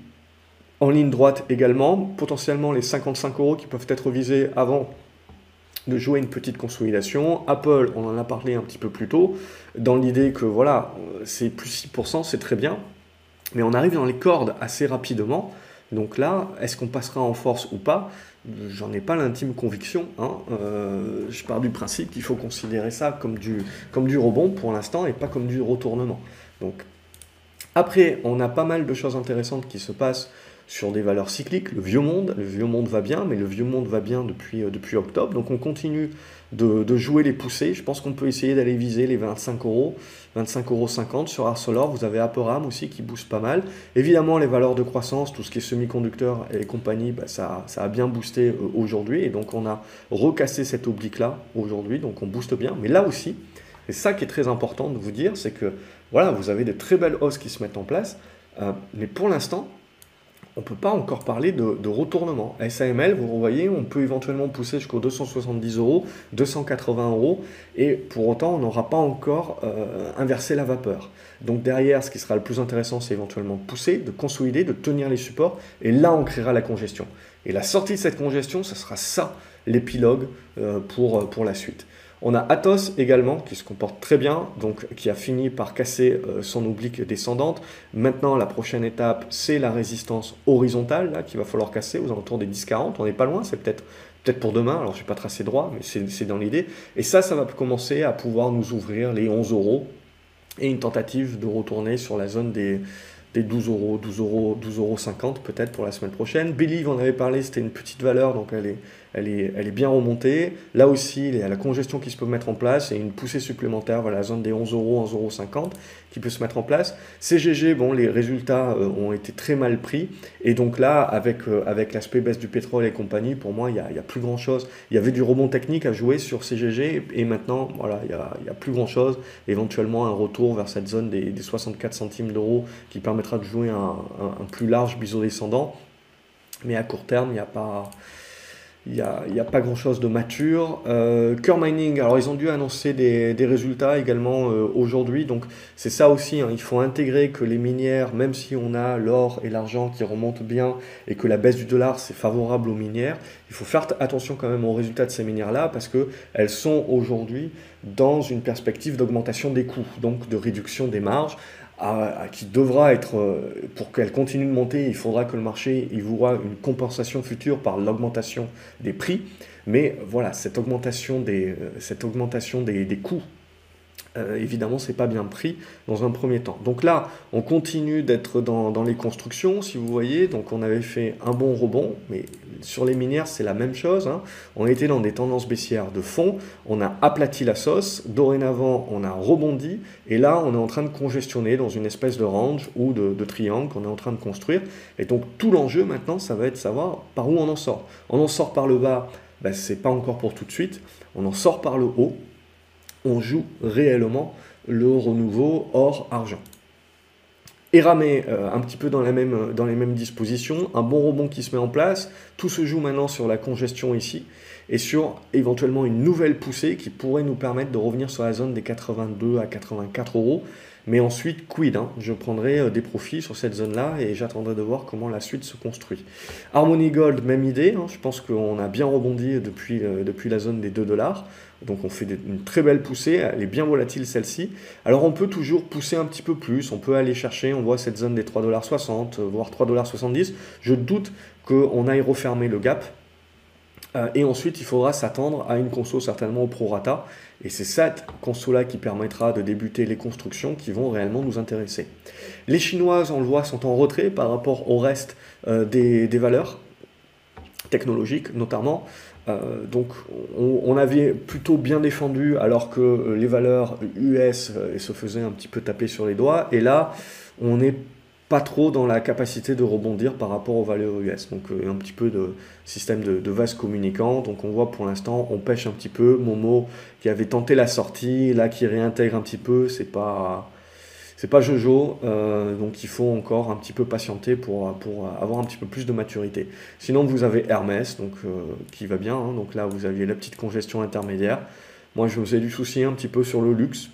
en ligne droite également, potentiellement les 55 euros qui peuvent être visés avant de jouer une petite consolidation. Apple, on en a parlé un petit peu plus tôt, dans l'idée que voilà, c'est plus 6%, c'est très bien, mais on arrive dans les cordes assez rapidement. Donc là, est-ce qu'on passera en force ou pas? J'en ai pas l'intime conviction. Hein. Euh, je pars du principe qu'il faut considérer ça comme du, comme du rebond pour l'instant et pas comme du retournement. Donc, après, on a pas mal de choses intéressantes qui se passent sur des valeurs cycliques. Le vieux monde, le vieux monde va bien, mais le vieux monde va bien depuis, euh, depuis octobre. Donc on continue de, jouer les poussées. Je pense qu'on peut essayer d'aller viser les 25 euros, 25,50 euros sur Arcelor. Vous avez Aperam aussi qui booste pas mal. Évidemment, les valeurs de croissance, tout ce qui est semi-conducteur et compagnie, bah, ça, ça, a bien boosté euh, aujourd'hui. Et donc on a recassé cette oblique-là aujourd'hui. Donc on booste bien. Mais là aussi, et ça qui est très important de vous dire, c'est que voilà, vous avez des très belles hausses qui se mettent en place. Euh, mais pour l'instant, on ne peut pas encore parler de, retournement. SAML, vous voyez, on peut éventuellement pousser jusqu'aux 270 euros, 280 euros, et pour autant, on n'aura pas encore euh, inversé la vapeur. Donc derrière, ce qui sera le plus intéressant, c'est éventuellement pousser, de consolider, de tenir les supports, et là, on créera la congestion. Et la sortie de cette congestion, ce sera ça, l'épilogue euh, pour, pour la suite. On a Athos également qui se comporte très bien, donc qui a fini par casser euh, son oblique descendante. Maintenant, la prochaine étape, c'est la résistance horizontale qu'il va falloir casser aux alentours des 10-40. On n'est pas loin, c'est peut-être peut-être pour demain, alors je vais pas tracé droit, mais c'est dans l'idée. Et ça, ça va commencer à pouvoir nous ouvrir les 11 euros et une tentative de retourner sur la zone des, des 12 euros, 12 euros, 12 euros 50 peut-être pour la semaine prochaine. Believe, on avait parlé, c'était une petite valeur, donc elle est, elle est, elle est bien remontée. Là aussi, il y a la congestion qui se peut mettre en place et une poussée supplémentaire vers la zone des 11 euros, 11 euros 50 qui peut se mettre en place. CGG, bon, les résultats euh, ont été très mal pris et donc là, avec, euh, avec l'aspect baisse du pétrole et compagnie, pour moi, il n'y a, a, plus grand chose. Il y avait du rebond technique à jouer sur CGG et maintenant, voilà, il n'y a, a, plus grand chose. Éventuellement, un retour vers cette zone des, des 64 centimes d'euros qui permettra de jouer un, un, un plus large biseau descendant. Mais à court terme, il n'y a pas il n'y a, pas grand chose de mature. Euh, Mining, alors ils ont dû annoncer des, des résultats également euh, aujourd'hui, donc c'est ça aussi, hein, il faut intégrer que les minières, même si on a l'or et l'argent qui remontent bien et que la baisse du dollar c'est favorable aux minières, il faut faire attention quand même aux résultats de ces minières-là parce qu'elles sont aujourd'hui dans une perspective d'augmentation des coûts, donc de réduction des marges qui devra être, euh, pour qu'elle continue de monter, il faudra que le marché y voit une compensation future par l'augmentation des prix. Mais voilà, cette augmentation des, euh, cette augmentation des, des coûts euh, évidemment, c'est pas bien pris dans un premier temps. Donc là, on continue d'être dans, dans, les constructions, si vous voyez. Donc on avait fait un bon rebond, mais sur les minières, c'est la même chose. Hein. On était dans des tendances baissières de fond. On a aplati la sauce. Dorénavant, on a rebondi. Et là, on est en train de congestionner dans une espèce de range ou de, triangle qu'on est en train de construire. Et donc tout l'enjeu maintenant, ça va être de savoir par où on en sort. On en sort par le bas, ben, c'est pas encore pour tout de suite. On en sort par le haut on joue réellement le renouveau or-argent. Et ramé euh, un petit peu dans, même, dans les mêmes dispositions, un bon rebond qui se met en place, tout se joue maintenant sur la congestion ici, et sur éventuellement une nouvelle poussée qui pourrait nous permettre de revenir sur la zone des 82 à 84 euros, mais ensuite, quid hein Je prendrai euh, des profits sur cette zone-là et j'attendrai de voir comment la suite se construit. Harmony Gold, même idée. Hein je pense qu'on a bien rebondi depuis, euh, depuis la zone des 2 dollars. Donc on fait une très belle poussée. Elle est bien volatile celle-ci. Alors on peut toujours pousser un petit peu plus. On peut aller chercher, on voit cette zone des 3,60$, euh, voire 3,70$. Je doute qu'on aille refermer le gap. Et ensuite, il faudra s'attendre à une conso certainement au prorata. Et c'est cette conso-là qui permettra de débuter les constructions qui vont réellement nous intéresser. Les Chinoises, on le voit, sont en retrait par rapport au reste euh, des, valeurs technologiques notamment. Euh, donc on, avait plutôt bien défendu alors que les valeurs US euh, se faisaient un petit peu taper sur les doigts. Et là, on est pas trop dans la capacité de rebondir par rapport aux valeurs US. Donc euh, un petit peu de système de, vase communicant. Donc on voit pour l'instant, on pêche un petit peu. Momo qui avait tenté la sortie, là qui réintègre un petit peu, c'est pas c'est pas Jojo, euh, donc il faut encore un petit peu patienter pour, pour avoir un petit peu plus de maturité. Sinon vous avez Hermès, donc euh, qui va bien. Hein. donc là vous aviez la petite congestion intermédiaire. Moi je vous ai du souci un petit peu sur le luxe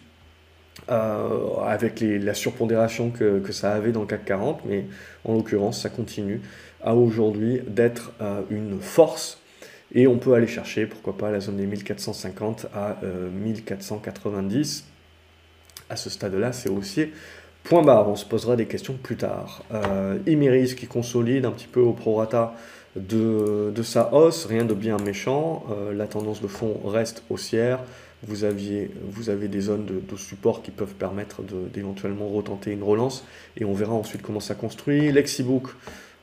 euh, avec la surpondération que, ça avait dans le CAC 40, mais en l'occurrence, ça continue à aujourd'hui d'être euh, une force. Et on peut aller chercher, pourquoi pas, la zone des 1450 à euh, 1490. À ce stade-là, c'est haussier. Point barre, on se posera des questions plus tard. Euh, Imeris qui consolide un petit peu au prorata de, sa hausse, rien de bien méchant. Euh, la tendance de fond reste haussière vous, aviez, vous avez des zones de, support qui peuvent permettre d'éventuellement retenter une relance et on verra ensuite comment ça construit. Lexibook,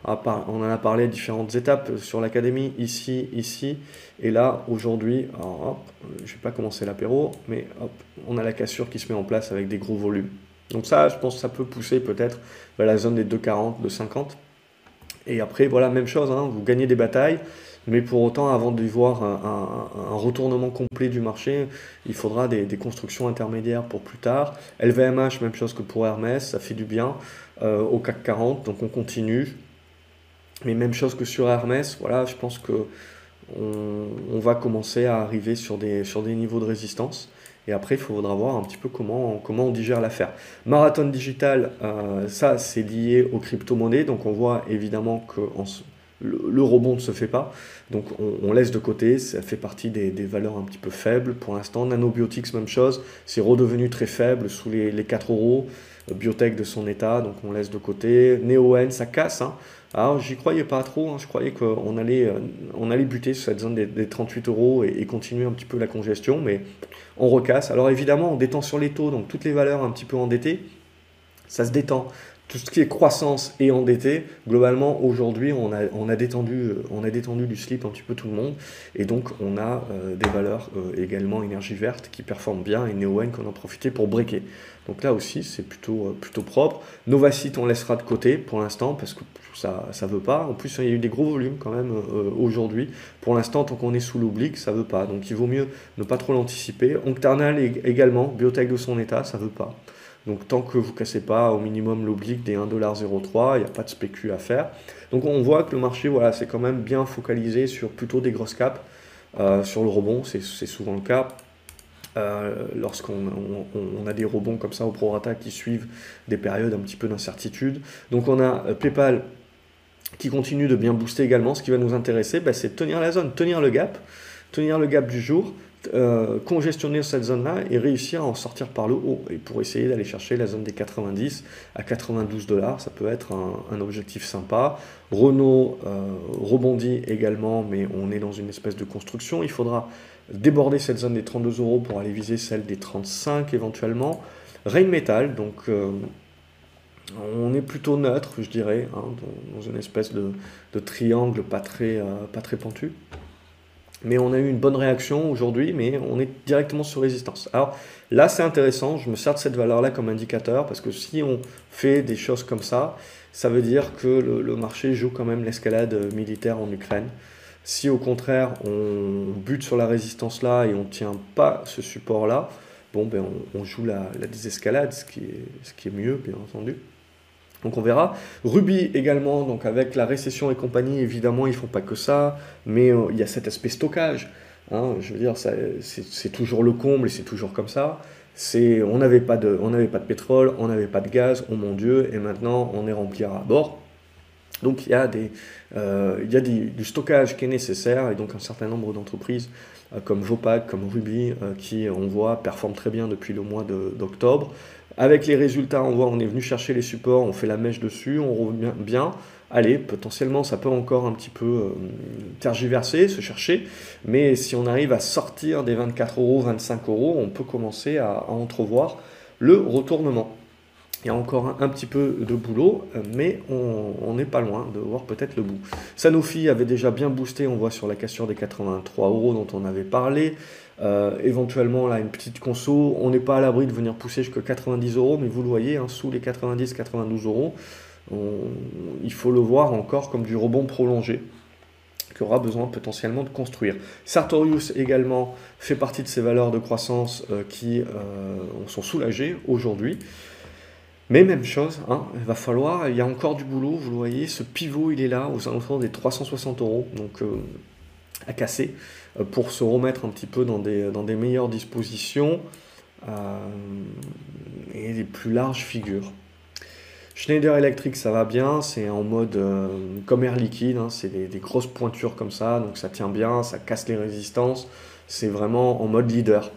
on en a parlé à différentes étapes sur l'académie, ici, ici, et là, aujourd'hui, je vais pas commencer l'apéro, mais on a la cassure qui se met en place avec des gros volumes. Donc ça, je pense que ça peut pousser peut-être la zone des 2,40, 2,50. Et après, voilà, même chose, hein, vous gagnez des batailles, mais pour autant, avant de voir un, retournement complet du marché, il faudra des, constructions intermédiaires pour plus tard. LVMH, même chose que pour Hermès, ça fait du bien euh, au CAC 40, donc on continue. Mais même chose que sur Hermès, voilà, je pense que on, va commencer à arriver sur des, sur des niveaux de résistance. Et après, il faudra voir un petit peu comment, comment on digère l'affaire. Marathon digital, euh, ça, c'est lié aux crypto-monnaies. Donc, on voit évidemment que le, rebond ne se fait pas. Donc on, laisse de côté, ça fait partie des, valeurs un petit peu faibles pour l'instant. Nanobiotics, même chose, c'est redevenu très faible sous les, les 4 euros. Biotech de son état, donc on laisse de côté. NeoN, ça casse. Hein. Alors j'y croyais pas trop, hein. je croyais qu'on allait, euh, on allait buter sur cette zone des, 38 euros et, continuer un petit peu la congestion, mais on recasse. Alors évidemment, on détend sur les taux, donc toutes les valeurs un petit peu endettées, ça se détend tout ce qui est croissance et endetté, globalement, aujourd'hui, on a, on, a détendu, on a détendu du slip un petit peu tout le monde. Et donc, on a euh, des valeurs euh, également énergie verte qui performent bien et NeoN qu'on a profité pour breaker. Donc là aussi, c'est plutôt, euh, plutôt propre. Novacite, on laissera de côté pour l'instant parce que ça ne veut pas. En plus, il y a eu des gros volumes quand même aujourd'hui. Pour l'instant, tant qu'on est sous l'oblique, ça veut pas. Donc, il vaut mieux ne pas trop l'anticiper. Octernal également, biotech de son état, ça veut pas. Donc tant que vous ne cassez pas au minimum l'oblique des 1,03$, il n'y a pas de spécu à faire. Donc on voit que le marché, voilà, c'est quand même bien focalisé sur plutôt des grosses caps, euh, sur le rebond, c'est souvent le cas. Euh, lorsqu'on on, a des rebonds comme ça au prorata qui suivent des périodes un petit peu d'incertitude. Donc on a euh, PayPal qui continue de bien booster également. Ce qui va nous intéresser, bah, c'est tenir la zone, tenir le gap, tenir le gap du jour. Euh, congestionner cette zone-là et réussir à en sortir par le haut. Et pour essayer d'aller chercher la zone des 90 à 92 dollars, ça peut être un, objectif sympa. Renault euh, rebondit également, mais on est dans une espèce de construction. Il faudra déborder cette zone des 32 euros pour aller viser celle des 35 éventuellement. Rainmetal, donc euh, on est plutôt neutre, je dirais, hein, dans, une espèce de, triangle pas très, pas très pentu mais on a eu une bonne réaction aujourd'hui, mais on est directement sur résistance. Alors là, c'est intéressant, je me sers de cette valeur-là comme indicateur, parce que si on fait des choses comme ça, ça veut dire que le, marché joue quand même l'escalade militaire en Ukraine. Si au contraire, on bute sur la résistance-là et on ne tient pas ce support-là, bon, ben on, joue la, désescalade, ce qui, est, ce qui est mieux, bien entendu. Donc on verra. Ruby également, donc avec la récession et compagnie, évidemment, ils font pas que ça, mais euh, il y a cet aspect stockage. Hein. je veux dire, c'est toujours le comble et c'est toujours comme ça. On n'avait pas, de, pétrole, on n'avait pas de gaz, oh mon Dieu, et maintenant on est rempli à bord. Donc il y a, euh, du stockage qui est nécessaire et donc un certain nombre d'entreprises euh, comme Vopac, comme Ruby, qui on voit performent très bien depuis le mois d'octobre. Avec les résultats, on voit, on est venu chercher les supports, on fait la mèche dessus, on revient bien. Allez, potentiellement, ça peut encore un petit peu euh, tergiverser, se chercher, mais si on arrive à sortir des 24 euros, 25 euros, on peut commencer à, entrevoir le retournement. Il y a encore un, petit peu de boulot, mais on n'est pas loin de voir peut-être le bout. Sanofi avait déjà bien boosté, on voit sur la cassure des 83 euros dont on avait parlé. Euh, éventuellement, là, une petite conso. On n'est pas à l'abri de venir pousser jusqu'à 90 euros, mais vous le voyez, hein, sous les 90-92 euros, il faut le voir encore comme du rebond prolongé qui aura besoin potentiellement de construire. Sartorius également fait partie de ces valeurs de croissance euh, qui euh, sont soulagées aujourd'hui. Mais même chose, hein, il va falloir, il y a encore du boulot, vous le voyez, ce pivot il est là aux alentours des 360 euros, donc à casser. Euh, pour se remettre un petit peu dans des, dans des meilleures dispositions euh, et des plus larges figures. Schneider Electric, ça va bien, c'est en mode euh, comme air liquide, hein, c'est des, grosses pointures comme ça, donc ça tient bien, ça casse les résistances, c'est vraiment en mode leader.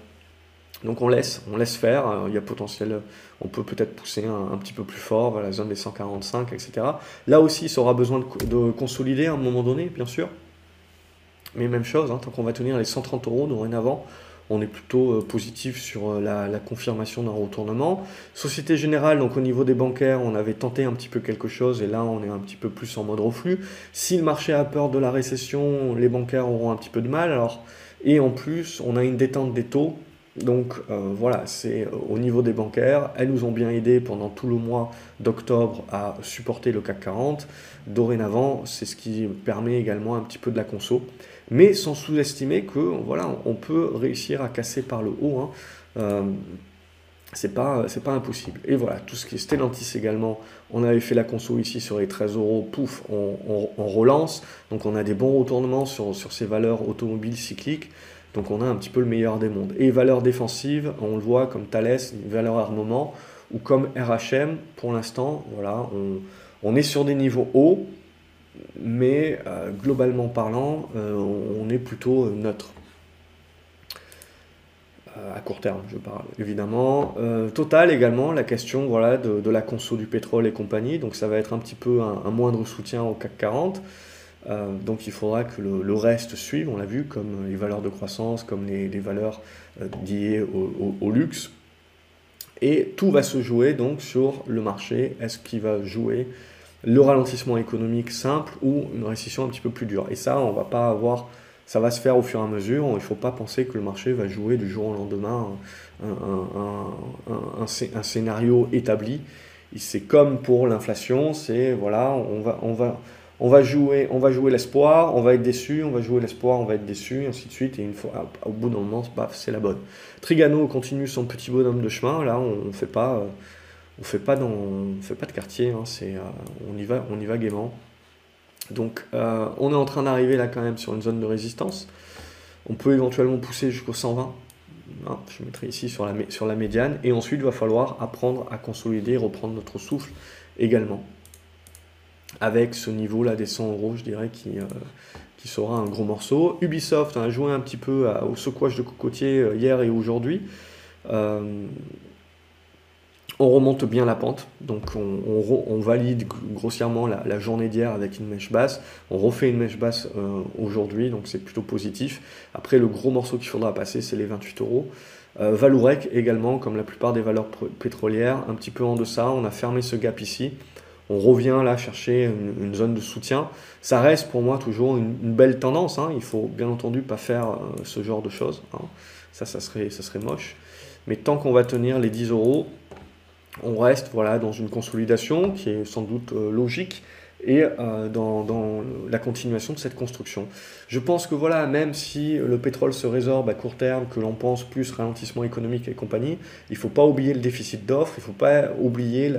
Donc on laisse, on laisse faire, il y a potentiel, on peut peut-être pousser un, petit peu plus fort la zone des 145, etc. Là aussi, ça aura besoin de, de consolider à un moment donné, bien sûr. Mais même chose, hein, tant qu'on va tenir les 130 euros dorénavant, on est plutôt euh, positif sur euh, la, confirmation d'un retournement. Société Générale, donc au niveau des bancaires, on avait tenté un petit peu quelque chose et là on est un petit peu plus en mode reflux. Si le marché a peur de la récession, les bancaires auront un petit peu de mal. Alors, et en plus, on a une détente des taux. Donc euh, voilà, c'est au niveau des bancaires. Elles nous ont bien aidé pendant tout le mois d'octobre à supporter le CAC 40. Dorénavant, c'est ce qui permet également un petit peu de la conso mais sans sous-estimer que voilà, on peut réussir à casser par le haut. Hein. Euh, c'est pas, impossible. Et voilà, tout ce qui est Stellantis également, on avait fait la conso ici sur les 13 euros, pouf, on, relance. Donc on a des bons retournements sur, sur ces valeurs automobiles cycliques. Donc on a un petit peu le meilleur des mondes. Et valeurs défensives, on le voit comme Thales, valeur armement, ou comme RHM, pour l'instant, voilà, on, on est sur des niveaux hauts, mais globalement parlant, on est plutôt neutre à court terme, je parle évidemment. Total également, la question voilà, de, la conso du pétrole et compagnie, donc ça va être un petit peu un, moindre soutien au CAC 40. donc il faudra que le, reste suive, on l'a vu, comme les valeurs de croissance, comme les, valeurs liées au, luxe, et tout va se jouer donc sur le marché. Est-ce qu'il va jouer le ralentissement économique simple ou une récession un petit peu plus dure Et ça, on va pas avoir. Ça va se faire au fur et à mesure. Il ne faut pas penser que le marché va jouer du jour au lendemain un, scénario établi. C'est comme pour l'inflation, c'est voilà, on va, on va, on va jouer, on va jouer l'espoir, on va être déçu, on va jouer l'espoir, on va être déçu, ainsi de suite. Et une fois, au bout d'un moment, c'est la bonne. Trigano continue son petit bonhomme de chemin. Là, on ne fait pas, on fait fait pas de quartier. Hein, euh, on y va, gaiement. Donc, euh, on est en train d'arriver là quand même sur une zone de résistance. On peut éventuellement pousser jusqu'au 120. Hein, je mettrai ici sur la, médiane. Et ensuite, il va falloir apprendre à consolider, reprendre notre souffle également avec ce niveau-là des 100 euros, je dirais, qui, euh, qui sera un gros morceau. Ubisoft a joué un petit peu au secouage de cocotier hier et aujourd'hui. On remonte bien la pente, donc on, valide grossièrement la, journée d'hier avec une mèche basse. On refait une mèche basse aujourd'hui, donc c'est plutôt positif. Après, le gros morceau qu'il faudra passer, c'est les 28 euros. Valourec également, comme la plupart des valeurs pétrolières, un petit peu en deçà. On a fermé ce gap ici on revient là chercher une, zone de soutien. Ça reste pour moi toujours une, belle tendance. Hein. Il faut bien entendu pas faire euh, ce genre de choses. Hein. Ça, ça serait, ça serait moche. Mais tant qu'on va tenir les 10 euros, on reste voilà, dans une consolidation qui est sans doute euh, logique et euh, dans, la continuation de cette construction. Je pense que voilà, même si le pétrole se résorbe à court terme, que l'on pense plus ralentissement économique et compagnie, il ne faut pas oublier le déficit d'offres, il ne faut pas oublier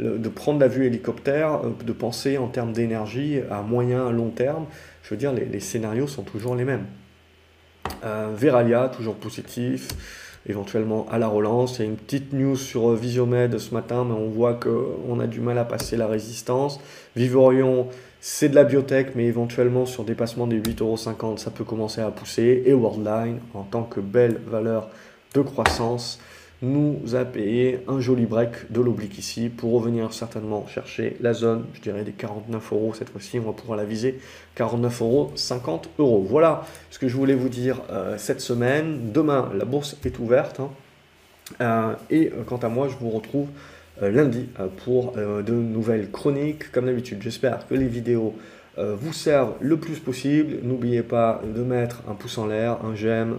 de prendre la vue hélicoptère, euh, de penser en termes d'énergie à moyen, long terme. Je veux dire, les, scénarios sont toujours les mêmes. Veralia, toujours positif, éventuellement à la relance. Il y a une petite news sur euh, Visiomed ce matin, mais on voit qu'on a du mal à passer la résistance. Vivorion, c'est de la biotech, mais éventuellement sur dépassement des 8,50€, ça peut commencer à pousser. Et Worldline, en tant que belle valeur de croissance, nous a payé un joli break de l'oblique ici pour revenir certainement chercher la zone, je dirais des 49 euros cette fois-ci, on va pouvoir la viser 49 euros, 50 euros. Voilà ce que je voulais vous dire euh, cette semaine. Demain, la bourse est ouverte. Hein. Euh, et euh, quant à moi, je vous retrouve lundi pour de nouvelles chroniques. Comme d'habitude, j'espère que les vidéos vous servent le plus possible. N'oubliez pas de mettre un pouce en l'air, un j'aime,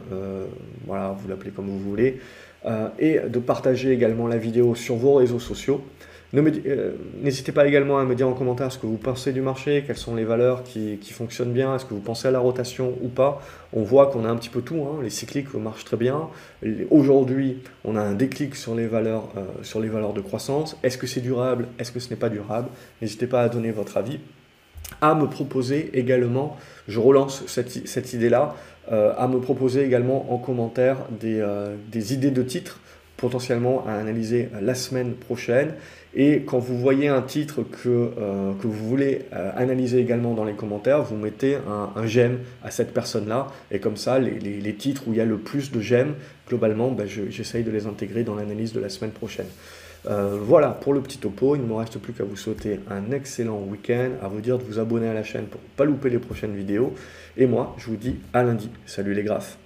voilà, vous l'appelez comme vous voulez. Euh, et de partager également la vidéo sur vos réseaux sociaux. Euh, n'hésitez pas également à me dire en commentaire ce que vous pensez du marché, quelles sont les valeurs qui, fonctionnent bien, est-ce que vous pensez à la rotation ou pas. On voit qu'on a un petit peu tout, hein. les cycliques marchent très bien. Aujourd'hui, on a un déclic sur les valeurs, euh, sur les valeurs de croissance. Est-ce que c'est durable? Est-ce que ce n'est pas durable? N'hésitez pas à donner votre avis à me proposer également, je relance cette, idée-là, euh, à me proposer également en commentaire des, euh, des, idées de titres potentiellement à analyser la semaine prochaine. Et quand vous voyez un titre que, euh, vous voulez analyser également dans les commentaires, vous mettez un, un j'aime à cette personne-là. Et comme ça, les, titres où il y a le plus de j'aime, globalement, ben, j'essaye de les intégrer dans l'analyse de la semaine prochaine. Euh, voilà pour le petit topo, il ne me reste plus qu'à vous souhaiter un excellent week-end, à vous dire de vous abonner à la chaîne pour ne pas louper les prochaines vidéos. Et moi, je vous dis à lundi. Salut les graphes